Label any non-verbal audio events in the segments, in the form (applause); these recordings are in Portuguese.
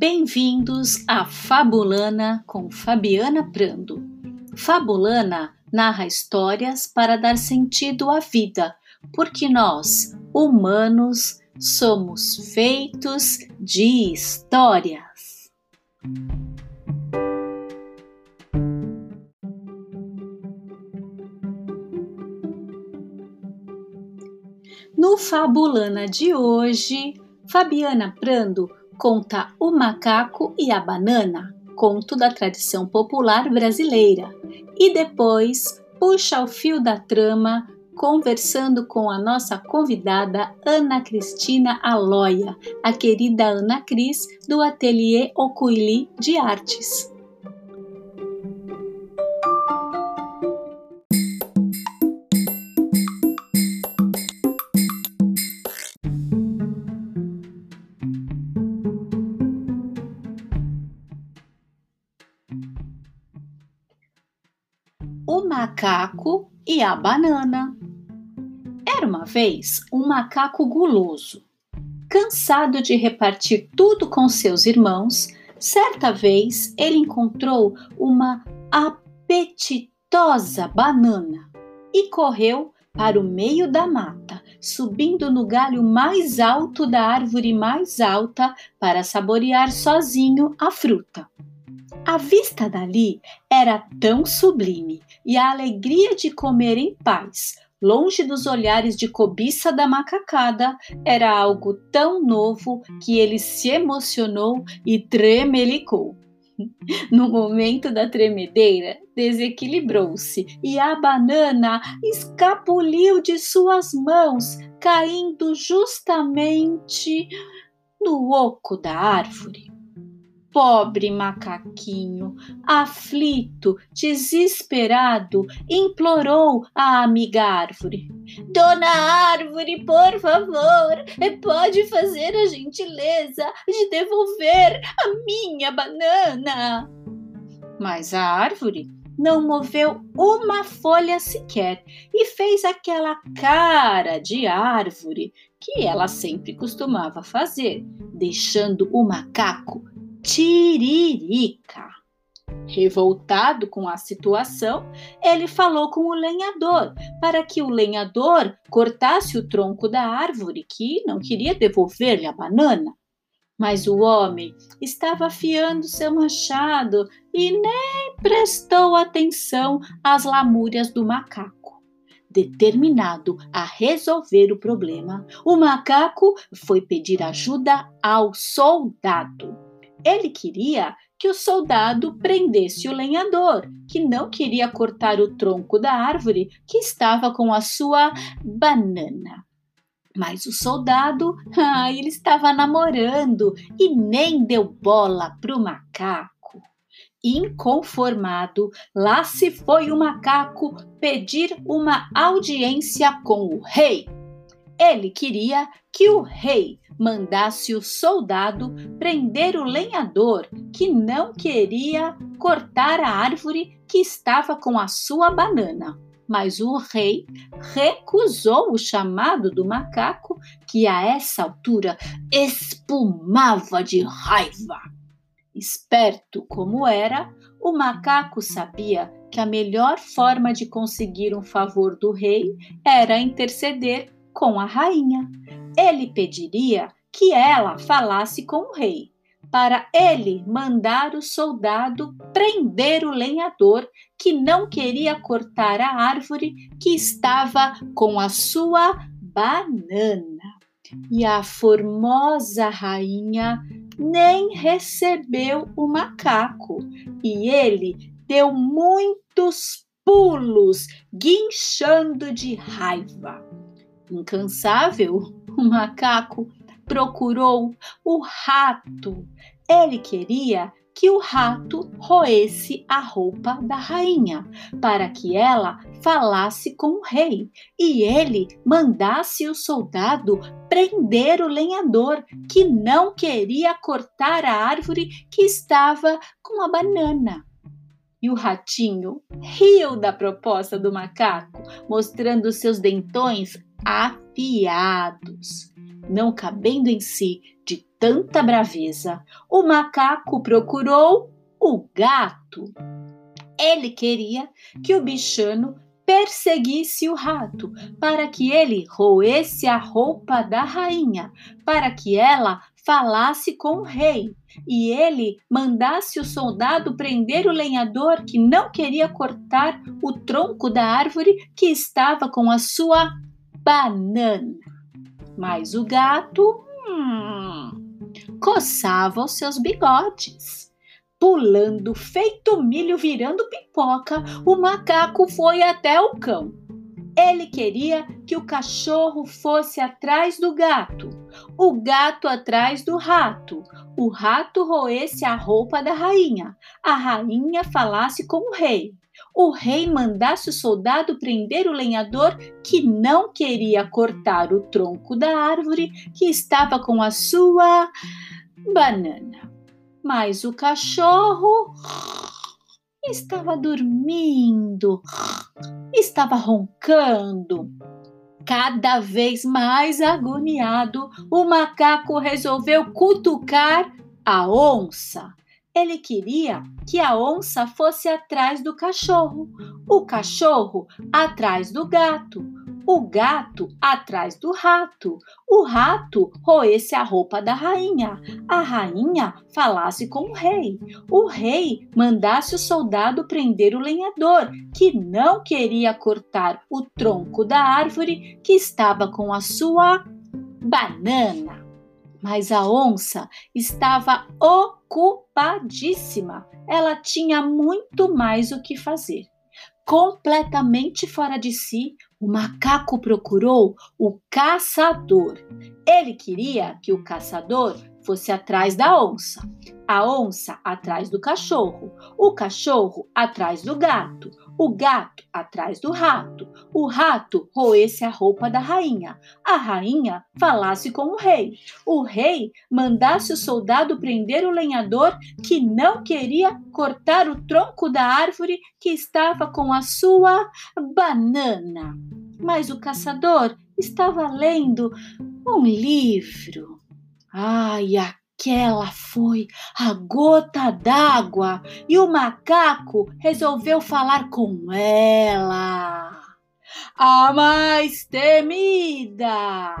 Bem-vindos a Fabulana com Fabiana Prando. Fabulana narra histórias para dar sentido à vida, porque nós, humanos, somos feitos de histórias. No Fabulana de hoje, Fabiana Prando conta O Macaco e a Banana, conto da tradição popular brasileira, e depois puxa o fio da trama conversando com a nossa convidada Ana Cristina Aloia, a querida Ana Cris do Ateliê Ocuili de Artes. Macaco e a banana. Era uma vez um macaco guloso. Cansado de repartir tudo com seus irmãos, certa vez ele encontrou uma apetitosa banana e correu para o meio da mata, subindo no galho mais alto da árvore mais alta para saborear sozinho a fruta. A vista dali era tão sublime e a alegria de comer em paz, longe dos olhares de cobiça da macacada, era algo tão novo que ele se emocionou e tremelicou. (laughs) No momento da tremedeira, desequilibrou-se e a banana escapuliu de suas mãos, caindo justamente no oco da árvore. Pobre macaquinho, aflito, desesperado, implorou a amiga árvore. Dona Árvore, por favor, pode fazer a gentileza de devolver a minha banana. Mas a árvore não moveu uma folha sequer e fez aquela cara de árvore que ela sempre costumava fazer, deixando o macaco tiririca. Revoltado com a situação, ele falou com o lenhador para que o lenhador cortasse o tronco da árvore que não queria devolver-lhe a banana. Mas o homem estava afiando seu machado e nem prestou atenção às lamúrias do macaco. Determinado a resolver o problema, o macaco foi pedir ajuda ao soldado. Ele queria que o soldado prendesse o lenhador, que não queria cortar o tronco da árvore que estava com a sua banana. Mas o soldado, (laughs) ah, ele estava namorando e nem deu bola para o macaco. Inconformado, lá se foi o macaco pedir uma audiência com o rei. Ele queria que o rei mandasse o soldado prender o lenhador que não queria cortar a árvore que estava com a sua banana. Mas o rei recusou o chamado do macaco, que a essa altura espumava de raiva. Esperto como era, o macaco sabia que a melhor forma de conseguir um favor do rei era interceder com a rainha ele pediria que ela falasse com o rei, para ele mandar o soldado prender o lenhador que não queria cortar a árvore que estava com a sua banana. E a formosa rainha nem recebeu o macaco, e ele deu muitos pulos, guinchando de raiva. Incansável, o macaco procurou o rato. Ele queria que o rato roesse a roupa da rainha, para que ela falasse com o rei e ele mandasse o soldado prender o lenhador que não queria cortar a árvore que estava com a banana. E o ratinho riu da proposta do macaco, mostrando seus dentões afiados. Não cabendo em si de tanta braveza, o macaco procurou o gato. Ele queria que o bichano perseguisse o rato, para que ele roesse a roupa da rainha, para que ela falasse com o rei e ele mandasse o soldado prender o lenhador que não queria cortar o tronco da árvore que estava com a sua banana. Mas o gato hum, coçava os seus bigodes. Pulando feito milho virando pipoca, o macaco foi até o cão. Ele queria que o cachorro fosse atrás do gato, o gato atrás do rato, o rato roesse a roupa da rainha, a rainha falasse com o rei, o rei mandasse o soldado prender o lenhador que não queria cortar o tronco da árvore que estava com a sua banana. Mas o cachorro estava dormindo, estava roncando. Cada vez mais agoniado, o macaco resolveu cutucar a onça. Ele queria que a onça fosse atrás do cachorro, o cachorro atrás do gato, o gato atrás do rato, o rato roesse a roupa da rainha, a rainha falasse com o rei, o rei mandasse o soldado prender o lenhador, que não queria cortar o tronco da árvore que estava com a sua banana. Mas a onça estava ocupadíssima. Ela tinha muito mais o que fazer. Completamente fora de si, o macaco procurou o caçador. Ele queria que o caçador fosse atrás da onça, a onça atrás do cachorro, o cachorro atrás do gato, o gato atrás do rato, o rato roesse a roupa da rainha, a rainha falasse com o rei, o rei mandasse o soldado prender o lenhador que não queria cortar o tronco da árvore que estava com a sua banana. Mas o caçador estava lendo um livro. Ai, aquela foi a gota d'água e o macaco resolveu falar com ela. A mais temida,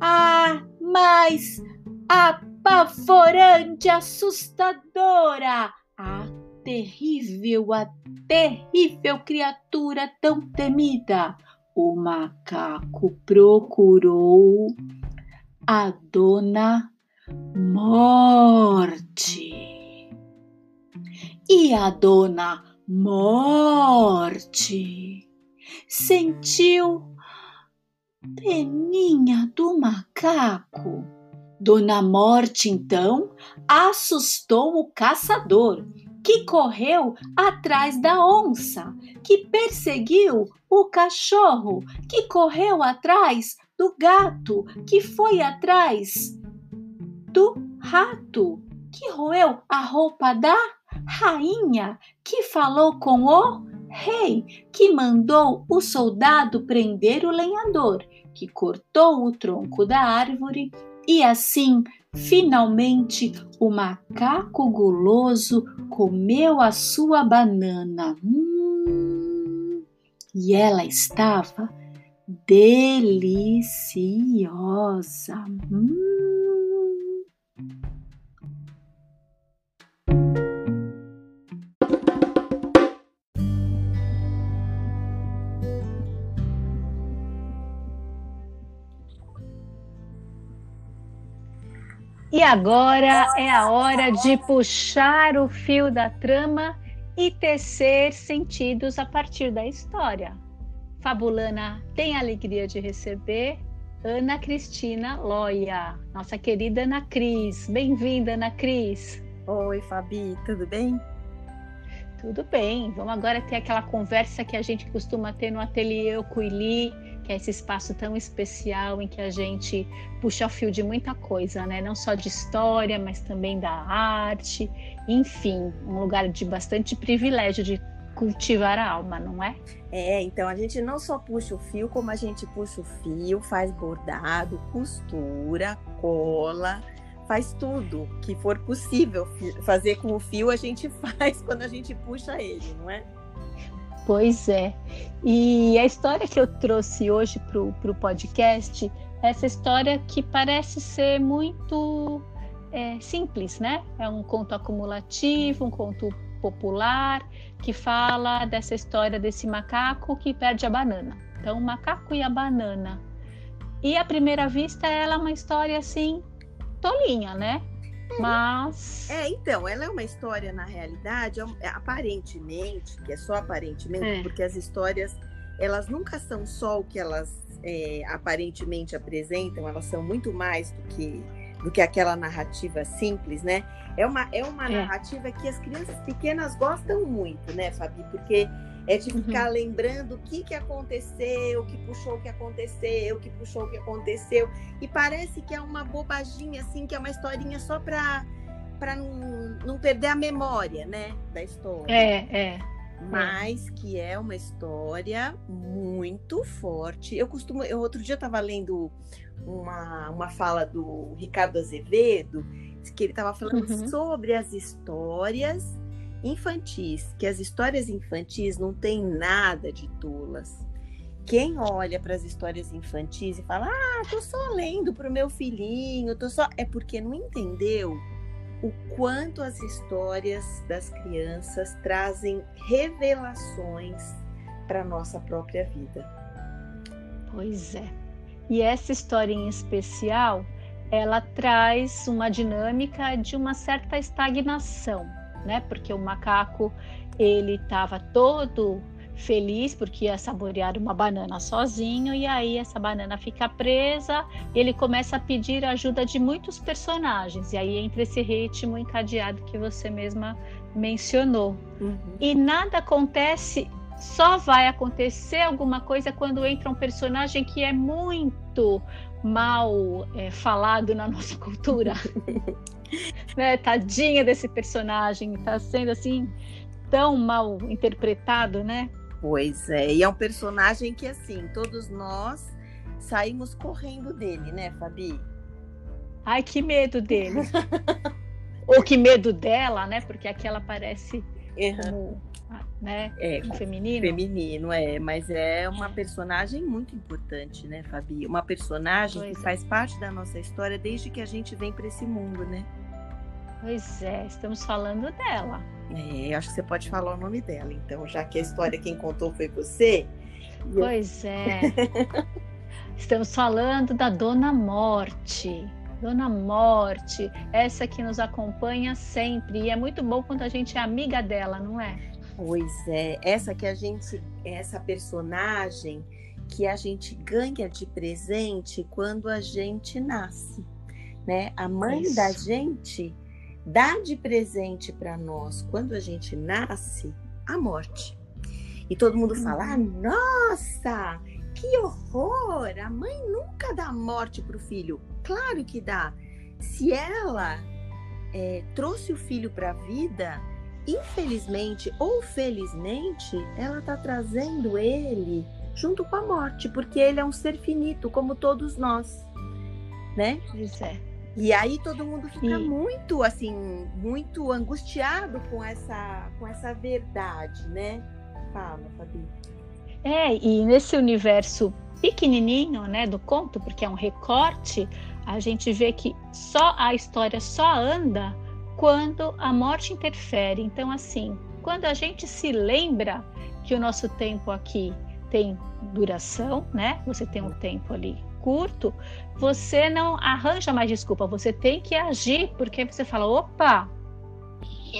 a mais apavorante, assustadora, a terrível, a terrível criatura tão temida. O macaco procurou a dona Morte. E a dona Morte sentiu peninha do macaco. Dona Morte então assustou o caçador, que correu atrás da onça, que perseguiu o cachorro, que correu atrás do gato, que foi atrás do rato que roeu a roupa da rainha, que falou com o rei, que mandou o soldado prender o lenhador, que cortou o tronco da árvore e assim, finalmente, o macaco guloso comeu a sua banana. Hum, e ela estava deliciosa. Hum. E agora é a hora de puxar o fio da trama e tecer sentidos a partir da história. Fabulana tem a alegria de receber Ana Cristina Loia, nossa querida Ana Cris. Bem-vinda, Ana Cris. Oi, Fabi, tudo bem? Tudo bem. Vamos agora ter aquela conversa que a gente costuma ter no ateliê Ocuili que é esse espaço tão especial em que a gente puxa o fio de muita coisa, né? Não só de história, mas também da arte, enfim, um lugar de bastante privilégio de cultivar a alma, não é? É, então a gente não só puxa o fio, como a gente puxa o fio, faz bordado, costura, cola, faz tudo que for possível fazer com o fio, a gente (laughs) faz quando a gente puxa ele, não é? Pois é. E a história que eu trouxe hoje para o podcast é essa história que parece ser muito é, simples, né? É um conto acumulativo, um conto popular que fala dessa história desse macaco que perde a banana. Então, o macaco e a banana. E à primeira vista, ela é uma história assim tolinha, né? Mas. É, então, ela é uma história, na realidade, é, é, aparentemente, que é só aparentemente, é. porque as histórias, elas nunca são só o que elas é, aparentemente apresentam, elas são muito mais do que, do que aquela narrativa simples, né? É uma, é uma é. narrativa que as crianças pequenas gostam muito, né, Fabi? Porque é de ficar uhum. lembrando o que, que aconteceu, o que puxou o que aconteceu, o que puxou o que aconteceu. E parece que é uma bobaginha, assim, que é uma historinha só para não, não perder a memória, né, da história. É, é. Mas que é uma história muito forte. Eu costumo. Eu, outro dia eu estava lendo uma, uma fala do Ricardo Azevedo, que ele estava falando uhum. sobre as histórias infantis, que as histórias infantis não têm nada de tolas. Quem olha para as histórias infantis e fala: "Ah, tô só lendo para o meu filhinho, tô só", é porque não entendeu o quanto as histórias das crianças trazem revelações para nossa própria vida. Pois é. E essa história em especial, ela traz uma dinâmica de uma certa estagnação né? Porque o macaco ele estava todo feliz porque ia saborear uma banana sozinho e aí essa banana fica presa e ele começa a pedir ajuda de muitos personagens e aí entra esse ritmo encadeado que você mesma mencionou uhum. e nada acontece só vai acontecer alguma coisa quando entra um personagem que é muito mal é, falado na nossa cultura (laughs) né? Tadinha desse personagem, tá sendo assim tão mal interpretado, né? Pois é, e é um personagem que assim, todos nós saímos correndo dele, né, Fabi? Ai, que medo dele. (laughs) Ou que medo dela, né? Porque aquela parece uhum. como, né? É, um feminino. Feminino, é. Mas é uma personagem muito importante, né, Fabi? Uma personagem pois que é. faz parte da nossa história desde que a gente vem para esse mundo, né? Pois é, estamos falando dela. É, acho que você pode falar o nome dela, então, já que a história quem contou foi você. Pois eu... é. (laughs) estamos falando da Dona Morte. Dona Morte, essa que nos acompanha sempre. E é muito bom quando a gente é amiga dela, não é? Pois é, essa que a gente, essa personagem que a gente ganha de presente quando a gente nasce, né? A mãe Isso. da gente dá de presente para nós quando a gente nasce a morte. E todo mundo fala: ah, uhum. nossa, que horror! A mãe nunca dá morte para o filho. Claro que dá. Se ela é, trouxe o filho para a vida, infelizmente ou felizmente, ela está trazendo ele junto com a morte, porque ele é um ser finito, como todos nós, né? Isso é. E aí todo mundo fica muito assim, muito angustiado com essa com essa verdade, né? Fala, Fabi. É, e nesse universo pequenininho, né, do conto, porque é um recorte, a gente vê que só a história só anda quando a morte interfere. Então, assim, quando a gente se lembra que o nosso tempo aqui tem duração, né? Você tem um tempo ali curto, você não arranja mais desculpa, você tem que agir, porque você fala, opa,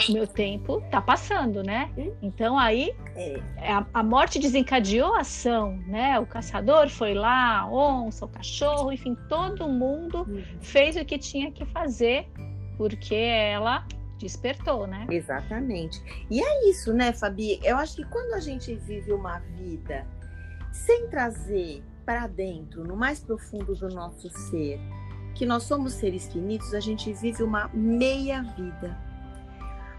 meu tempo tá passando, né? Então aí é. a, a, morte desencadeou a ação, né? O caçador foi lá, a onça, o cachorro, enfim, todo mundo uhum. fez o que tinha que fazer, porque ela despertou, né? Exatamente. E é isso, né, Fabi? Eu acho que quando a gente vive uma vida sem trazer para dentro, no mais profundo do nosso ser, que nós somos seres finitos, a gente vive uma meia vida.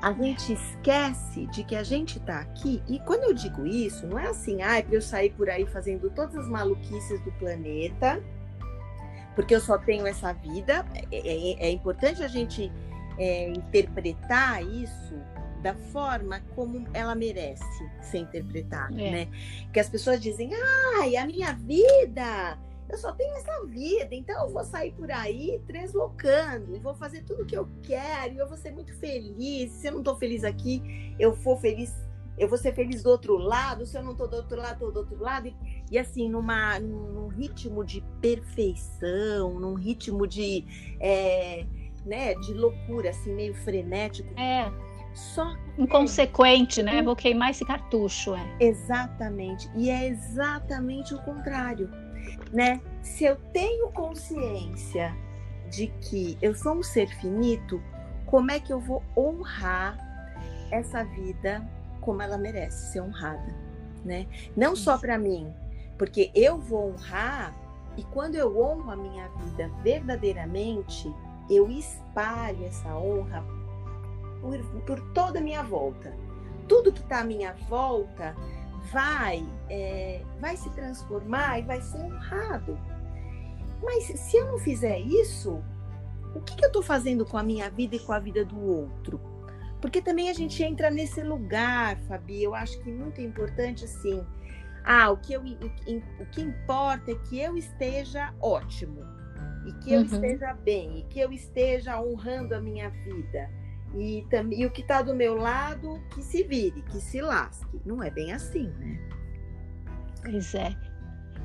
A gente esquece de que a gente está aqui, e quando eu digo isso, não é assim, ah, é para eu sair por aí fazendo todas as maluquices do planeta, porque eu só tenho essa vida. É, é, é importante a gente é, interpretar isso da forma como ela merece ser interpretada, é. né? Que as pessoas dizem, ai, a minha vida, eu só tenho essa vida, então eu vou sair por aí translocando e vou fazer tudo o que eu quero e eu vou ser muito feliz. Se eu não estou feliz aqui, eu for feliz, eu vou ser feliz do outro lado. Se eu não estou do outro lado, estou do outro lado. E, e assim, numa, num, ritmo de perfeição, num ritmo de, é, né, de loucura, assim, meio frenético. É. Só inconsequente, né? Vou queimar esse cartucho, é. Exatamente. E é exatamente o contrário, né? Se eu tenho consciência de que eu sou um ser finito, como é que eu vou honrar essa vida como ela merece ser honrada, né? Não só para mim, porque eu vou honrar e quando eu honro a minha vida verdadeiramente, eu espalho essa honra por, por toda a minha volta. Tudo que está à minha volta vai, é, vai se transformar e vai ser honrado. Mas se eu não fizer isso, o que, que eu estou fazendo com a minha vida e com a vida do outro? Porque também a gente entra nesse lugar, Fabi, eu acho que muito importante assim. Ah, o que, eu, o que importa é que eu esteja ótimo, e que eu uhum. esteja bem, e que eu esteja honrando a minha vida. E, e o que está do meu lado, que se vire, que se lasque. Não é bem assim, né? Pois é.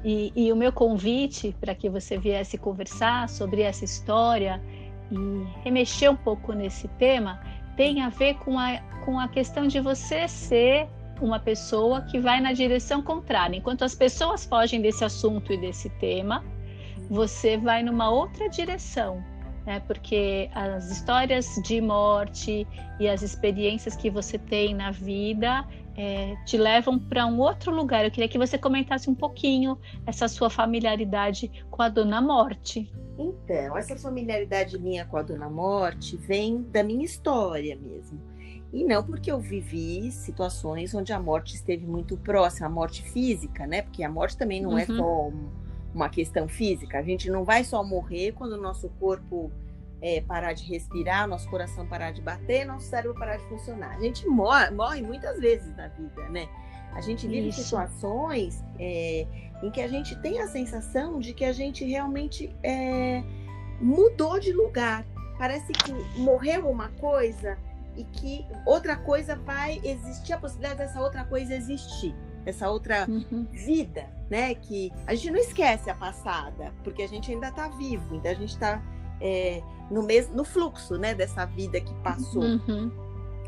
E, e o meu convite para que você viesse conversar sobre essa história e remexer um pouco nesse tema tem a ver com a, com a questão de você ser uma pessoa que vai na direção contrária. Enquanto as pessoas fogem desse assunto e desse tema, você vai numa outra direção né? porque as histórias de morte e as experiências que você tem na vida é, te levam para um outro lugar. Eu queria que você comentasse um pouquinho essa sua familiaridade com a Dona Morte. Então, essa familiaridade minha com a Dona Morte vem da minha história mesmo. E não porque eu vivi situações onde a morte esteve muito próxima, a morte física, né? Porque a morte também não é uhum. é só uma questão física. A gente não vai só morrer quando o nosso corpo é, parar de respirar, nosso coração parar de bater, nosso cérebro parar de funcionar. A gente morre, morre muitas vezes na vida, né? A gente vive Isso. situações é, em que a gente tem a sensação de que a gente realmente é, mudou de lugar. Parece que morreu uma coisa e que outra coisa vai existir, a possibilidade dessa outra coisa existir essa outra uhum. vida, né? Que a gente não esquece a passada, porque a gente ainda está vivo, então a gente está é, no mesmo no fluxo, né? Dessa vida que passou. Uhum.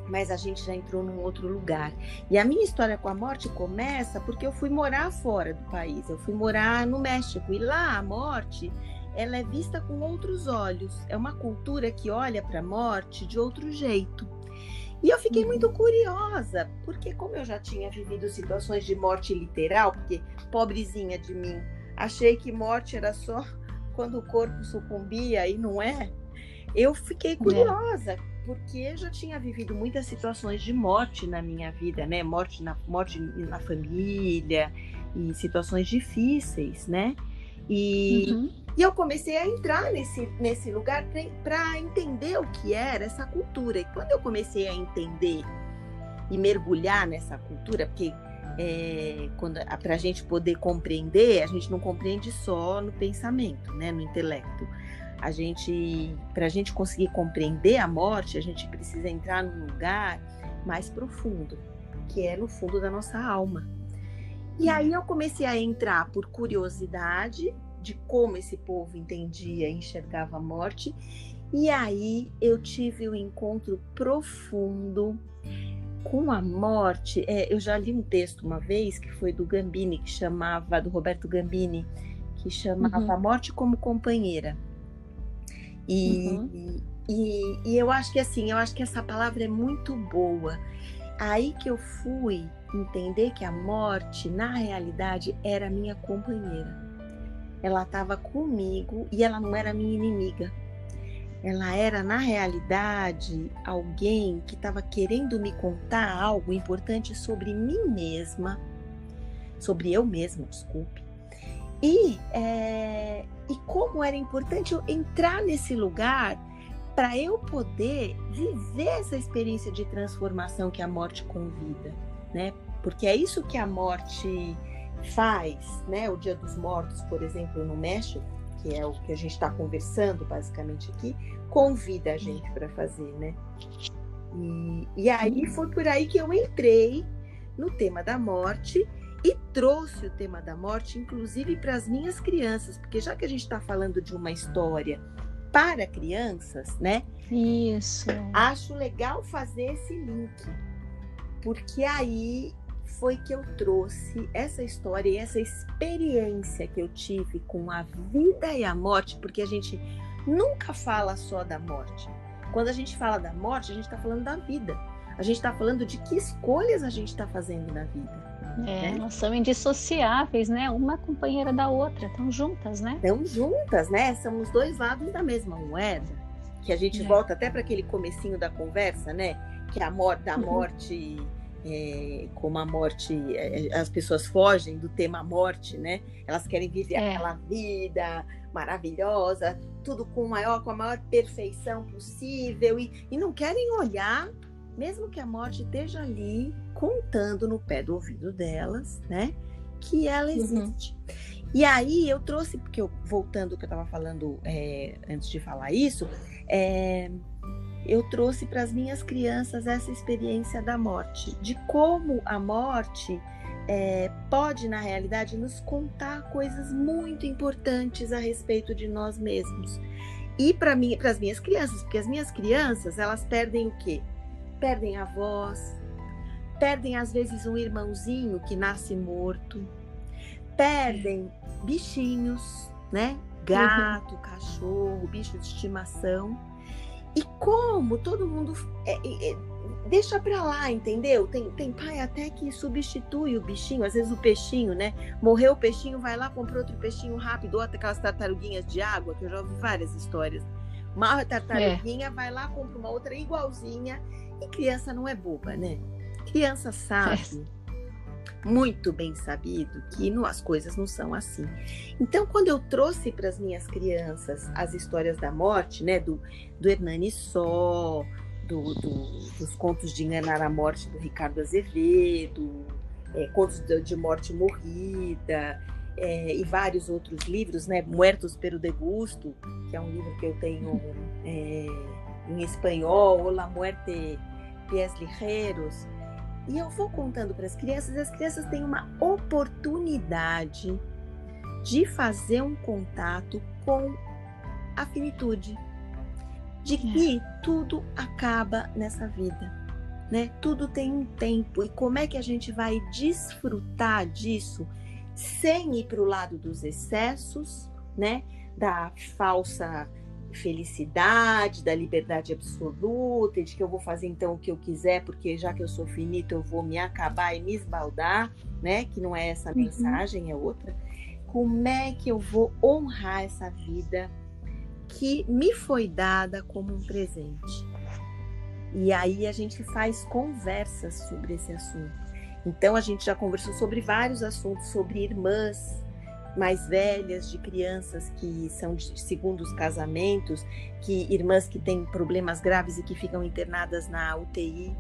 Mas a gente já entrou num outro lugar. E a minha história com a morte começa porque eu fui morar fora do país. Eu fui morar no México e lá a morte ela é vista com outros olhos. É uma cultura que olha para a morte de outro jeito. E eu fiquei muito curiosa, porque como eu já tinha vivido situações de morte literal, porque pobrezinha de mim, achei que morte era só (laughs) quando o corpo sucumbia e não é. Eu fiquei é. curiosa, porque eu já tinha vivido muitas situações de morte na minha vida, né? Morte na, morte na família e situações difíceis, né? E, uhum. E eu comecei a entrar nesse, nesse lugar para entender o que era essa cultura. E quando eu comecei a entender e mergulhar nessa cultura, porque é, para a gente poder compreender, a gente não compreende só no pensamento, né, no intelecto. A gente, para a gente conseguir compreender a morte, a gente precisa entrar num lugar mais profundo, que é no fundo da nossa alma. E aí eu comecei a entrar por curiosidade de como esse povo entendia e enxergava a morte. E aí eu tive um encontro profundo com a morte. É, eu já li um texto uma vez que foi do Gambini, que chamava, do Roberto Gambini, que chamava uhum. A Morte como Companheira. E, uhum. e, e eu acho que assim, eu acho que essa palavra é muito boa. Aí que eu fui entender que a morte, na realidade, era minha companheira. Ela estava comigo e ela não era minha inimiga. Ela era, na realidade, alguém que estava querendo me contar algo importante sobre mim mesma, sobre eu mesma, desculpe. E, é, e como era importante eu entrar nesse lugar para eu poder viver essa experiência de transformação que a morte convida, né? Porque é isso que a morte faz, né? O Dia dos Mortos, por exemplo, no México, que é o que a gente está conversando basicamente aqui, convida a gente para fazer, né? E, e aí foi por aí que eu entrei no tema da morte e trouxe o tema da morte, inclusive para as minhas crianças, porque já que a gente está falando de uma história para crianças, né? Isso. Acho legal fazer esse link, porque aí foi que eu trouxe essa história e essa experiência que eu tive com a vida e a morte, porque a gente nunca fala só da morte. Quando a gente fala da morte, a gente está falando da vida. A gente está falando de que escolhas a gente está fazendo na vida. É, né? elas são indissociáveis, né? Uma companheira da outra, estão juntas, né? Estão juntas, né? São os dois lados da mesma moeda. Que a gente é. volta até para aquele comecinho da conversa, né? Que a morte da uhum. morte, é, como a morte, é, as pessoas fogem do tema morte, né? Elas querem viver é. aquela vida maravilhosa, tudo com maior, com a maior perfeição possível e, e não querem olhar mesmo que a morte esteja ali contando no pé do ouvido delas, né? Que ela uhum. existe. Uhum. E aí eu trouxe, porque eu, voltando ao que eu estava falando é, antes de falar isso, é, eu trouxe para as minhas crianças essa experiência da morte, de como a morte é, pode, na realidade, nos contar coisas muito importantes a respeito de nós mesmos. E para as minhas crianças, porque as minhas crianças, elas perdem o quê? perdem avós, perdem às vezes um irmãozinho que nasce morto, perdem bichinhos, né? Gato, uhum. cachorro, bicho de estimação. E como todo mundo é, é, deixa pra lá, entendeu? Tem, tem pai até que substitui o bichinho, às vezes o peixinho, né? Morreu o peixinho, vai lá, compra outro peixinho rápido, ou até aquelas tartaruguinhas de água, que eu já ouvi várias histórias. Uma tartaruguinha, é. vai lá, compra uma outra igualzinha e criança não é boba, né? Criança sabe. Muito bem sabido, que não, as coisas não são assim. Então, quando eu trouxe para as minhas crianças as histórias da morte, né? Do, do Hernani Só, do, do, dos contos de enganar a morte do Ricardo Azevedo, é, contos de, de morte morrida, é, e vários outros livros, né? Muertos pelo Degusto, que é um livro que eu tenho é, em espanhol, O La Muerte pés ligeiros. E eu vou contando para as crianças, as crianças têm uma oportunidade de fazer um contato com a finitude, de que é. tudo acaba nessa vida, né? Tudo tem um tempo e como é que a gente vai desfrutar disso sem ir para o lado dos excessos, né? Da falsa felicidade, da liberdade absoluta, e de que eu vou fazer então o que eu quiser, porque já que eu sou finito, eu vou me acabar e me esbaldar, né? Que não é essa uhum. mensagem, é outra. Como é que eu vou honrar essa vida que me foi dada como um presente? E aí a gente faz conversas sobre esse assunto. Então a gente já conversou sobre vários assuntos, sobre irmãs, mais velhas, de crianças que são de segundos casamentos, que irmãs que têm problemas graves e que ficam internadas na UTI,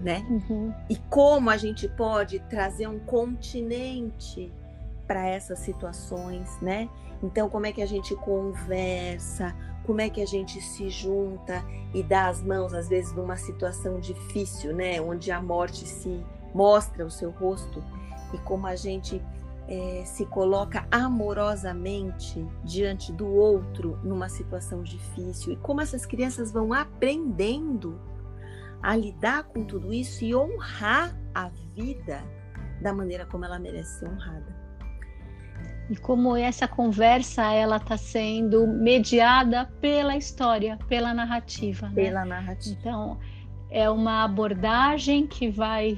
né? Uhum. E como a gente pode trazer um continente para essas situações, né? Então, como é que a gente conversa? Como é que a gente se junta e dá as mãos, às vezes, numa situação difícil, né? Onde a morte se mostra o seu rosto e como a gente é, se coloca amorosamente diante do outro numa situação difícil e como essas crianças vão aprendendo a lidar com tudo isso e honrar a vida da maneira como ela merece ser honrada. E como essa conversa ela está sendo mediada pela história, pela narrativa. Né? Pela né? narrativa. Então é uma abordagem que vai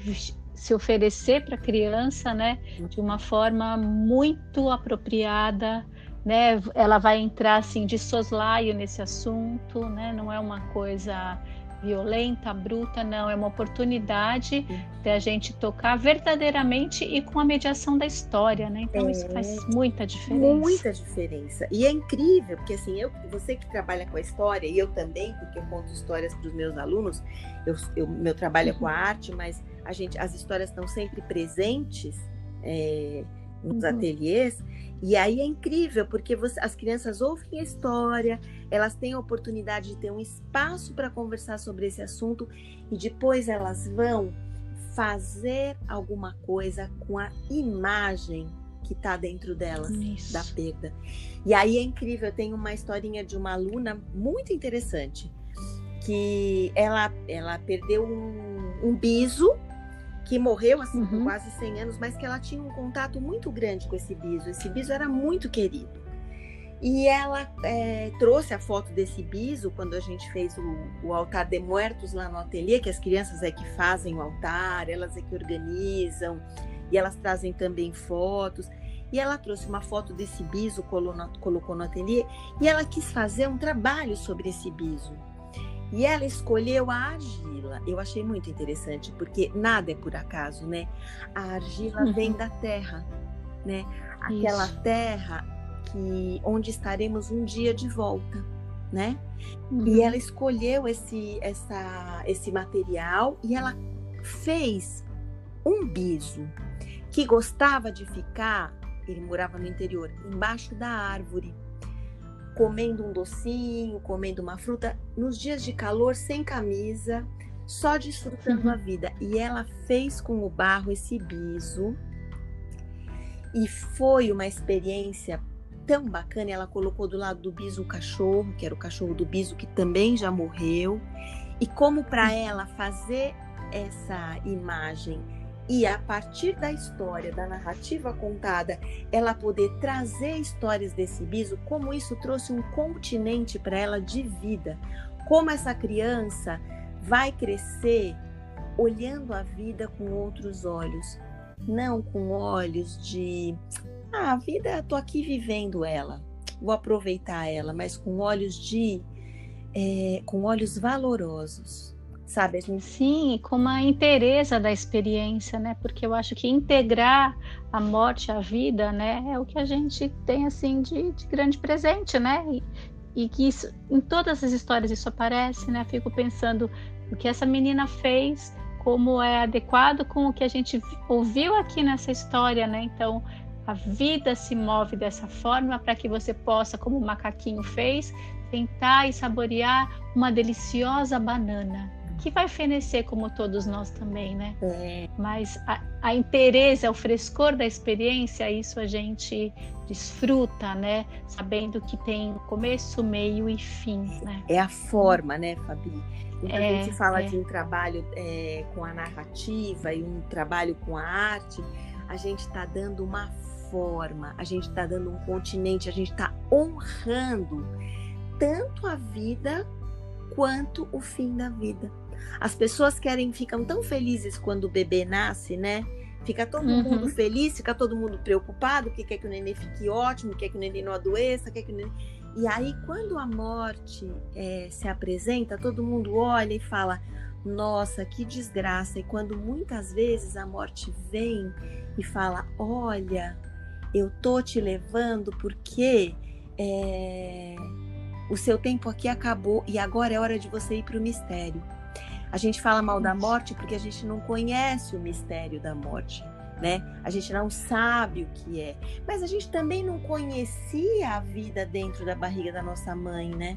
se oferecer para a criança, né, de uma forma muito apropriada, né? Ela vai entrar assim de soslaio nesse assunto, né? Não é uma coisa violenta, bruta, não. É uma oportunidade de a gente tocar verdadeiramente e com a mediação da história, né? Então é, isso faz muita diferença. Muita diferença. E é incrível, porque assim, eu, você que trabalha com a história, e eu também, porque eu conto histórias para os meus alunos, eu, eu, meu trabalho é com a uhum. arte, mas a gente, as histórias estão sempre presentes é, nos uhum. ateliês. E aí é incrível, porque você, as crianças ouvem a história, elas têm a oportunidade de ter um espaço para conversar sobre esse assunto e depois elas vão fazer alguma coisa com a imagem que está dentro delas Isso. da perda. E aí é incrível, eu tenho uma historinha de uma aluna muito interessante, que ela, ela perdeu um, um biso que morreu assim uhum. com quase 100 anos, mas que ela tinha um contato muito grande com esse biso. Esse biso era muito querido. E ela é, trouxe a foto desse biso quando a gente fez o, o, altar de muertos lá no ateliê, que as crianças é que fazem o altar, elas é que organizam, e elas trazem também fotos. E ela trouxe uma foto desse biso, colocou no ateliê, e ela quis fazer um trabalho sobre esse biso. E ela escolheu a argila. Eu achei muito interessante, porque nada é por acaso, né? A argila uhum. vem da terra, né? Aquela Isso. terra que onde estaremos um dia de volta, né? Uhum. E ela escolheu esse essa esse material e ela fez um biso que gostava de ficar, ele morava no interior, embaixo da árvore comendo um docinho, comendo uma fruta, nos dias de calor, sem camisa, só desfrutando uhum. a vida. E ela fez com o barro esse biso. E foi uma experiência tão bacana. Ela colocou do lado do biso o cachorro, que era o cachorro do biso, que também já morreu. E como para ela fazer essa imagem e a partir da história, da narrativa contada, ela poder trazer histórias desse biso, como isso trouxe um continente para ela de vida, como essa criança vai crescer olhando a vida com outros olhos, não com olhos de ah, a vida, tô aqui vivendo ela, vou aproveitar ela, mas com olhos de é, com olhos valorosos sabe? Sim, com uma inteireza da experiência, né? Porque eu acho que integrar a morte à vida, né, é o que a gente tem assim de, de grande presente, né? E, e que isso, em todas as histórias isso aparece, né? Fico pensando o que essa menina fez, como é adequado com o que a gente ouviu aqui nessa história, né? Então, a vida se move dessa forma para que você possa, como o macaquinho fez, tentar e saborear uma deliciosa banana que vai fenecer como todos nós também, né? É. Mas a, a interesse, o frescor da experiência, isso a gente desfruta, né? Sabendo que tem começo, meio e fim, né? É a forma, né, Fabi? Então é, a gente fala é. de um trabalho é, com a narrativa e um trabalho com a arte, a gente está dando uma forma, a gente está dando um continente, a gente está honrando tanto a vida quanto o fim da vida. As pessoas querem, ficam tão felizes quando o bebê nasce, né? Fica todo uhum. mundo feliz, fica todo mundo preocupado, porque quer que o neném fique ótimo, quer que o neném não adoeça, quer que o neném... E aí, quando a morte é, se apresenta, todo mundo olha e fala: Nossa, que desgraça. E quando muitas vezes a morte vem e fala: Olha, eu tô te levando porque é, o seu tempo aqui acabou e agora é hora de você ir para o mistério. A gente fala mal da morte porque a gente não conhece o mistério da morte, né? A gente não sabe o que é. Mas a gente também não conhecia a vida dentro da barriga da nossa mãe, né?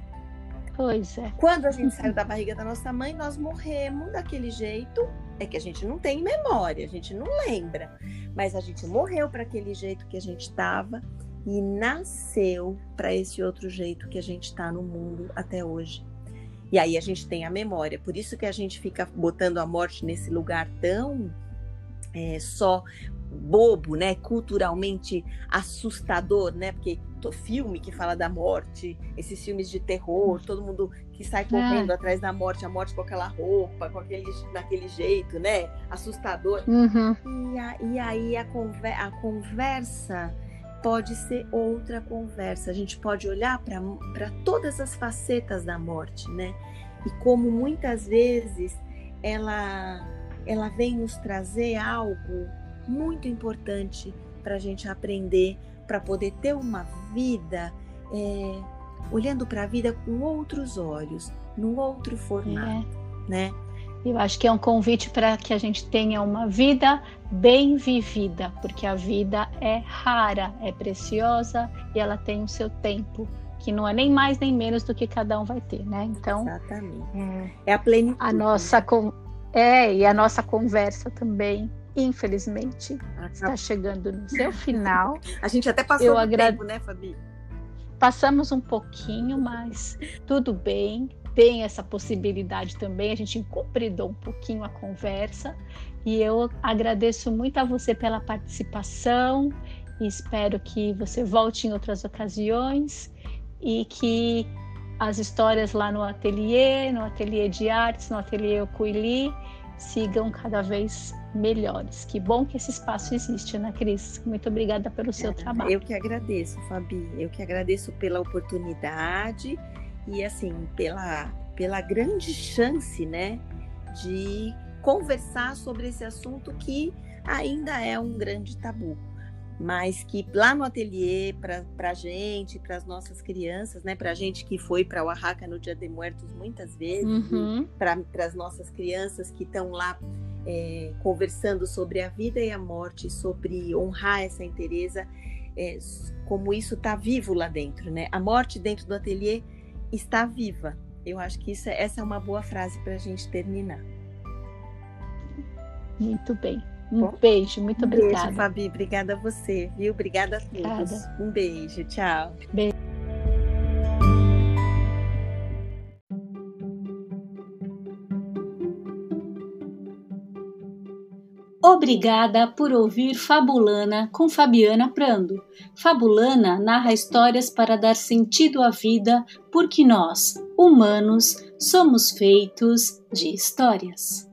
Pois é. Quando a gente (laughs) saiu da barriga da nossa mãe, nós morremos daquele jeito. É que a gente não tem memória, a gente não lembra. Mas a gente morreu para aquele jeito que a gente estava e nasceu para esse outro jeito que a gente está no mundo até hoje. E aí a gente tem a memória. Por isso que a gente fica botando a morte nesse lugar tão é, só bobo, né? Culturalmente assustador, né? Porque filme que fala da morte, esses filmes de terror, todo mundo que sai correndo é. atrás da morte, a morte com aquela roupa, com aquele daquele jeito, né? Assustador. Uhum. E, a, e, aí a, conver, a conversa pode ser outra conversa. A gente pode olhar para todas as facetas da morte, né? e como muitas vezes ela, ela vem nos trazer algo muito importante para a gente aprender, para poder ter uma vida é, olhando para a vida com outros olhos, num outro formato, é. né? Eu acho que é um convite para que a gente tenha uma vida bem vivida, porque a vida é rara, é preciosa e ela tem o seu tempo, que não é nem mais nem menos do que cada um vai ter, né? Então, Exatamente. É, é a plenitude. A nossa é e a nossa conversa também, infelizmente, está chegando no seu final. (laughs) a gente até passou Eu agrade... tempo, né, Fabi? Passamos um pouquinho, mas tudo bem tem essa possibilidade também. A gente encobridou um pouquinho a conversa e eu agradeço muito a você pela participação e espero que você volte em outras ocasiões e que as histórias lá no ateliê, no ateliê de artes, no ateliê Ocuili, sigam cada vez melhores. Que bom que esse espaço existe, Ana Cris? Muito obrigada pelo seu trabalho. Eu que agradeço, Fabi. Eu que agradeço pela oportunidade e assim pela pela grande chance, né, de conversar sobre esse assunto que ainda é um grande tabu, mas que lá no ateliê para a gente, para as nossas crianças, né, para a gente que foi para Oaxaca no Dia de Muertos muitas vezes, uhum. para as nossas crianças que estão lá é, conversando sobre a vida e a morte, sobre honrar essa inteireza, é, como isso está vivo lá dentro, né? A morte dentro do ateliê está viva. Eu acho que isso, é, essa é uma boa frase para a gente terminar. Muito bem. Um Bom, beijo, muito um obrigada. Beijo, Fabi. Obrigada a você, viu? Obrigada a todos. Obrigada. Um beijo. Tchau. Beijo. Obrigada por ouvir Fabulana com Fabiana Prando. Fabulana narra histórias para dar sentido à vida, porque nós, humanos, somos feitos de histórias.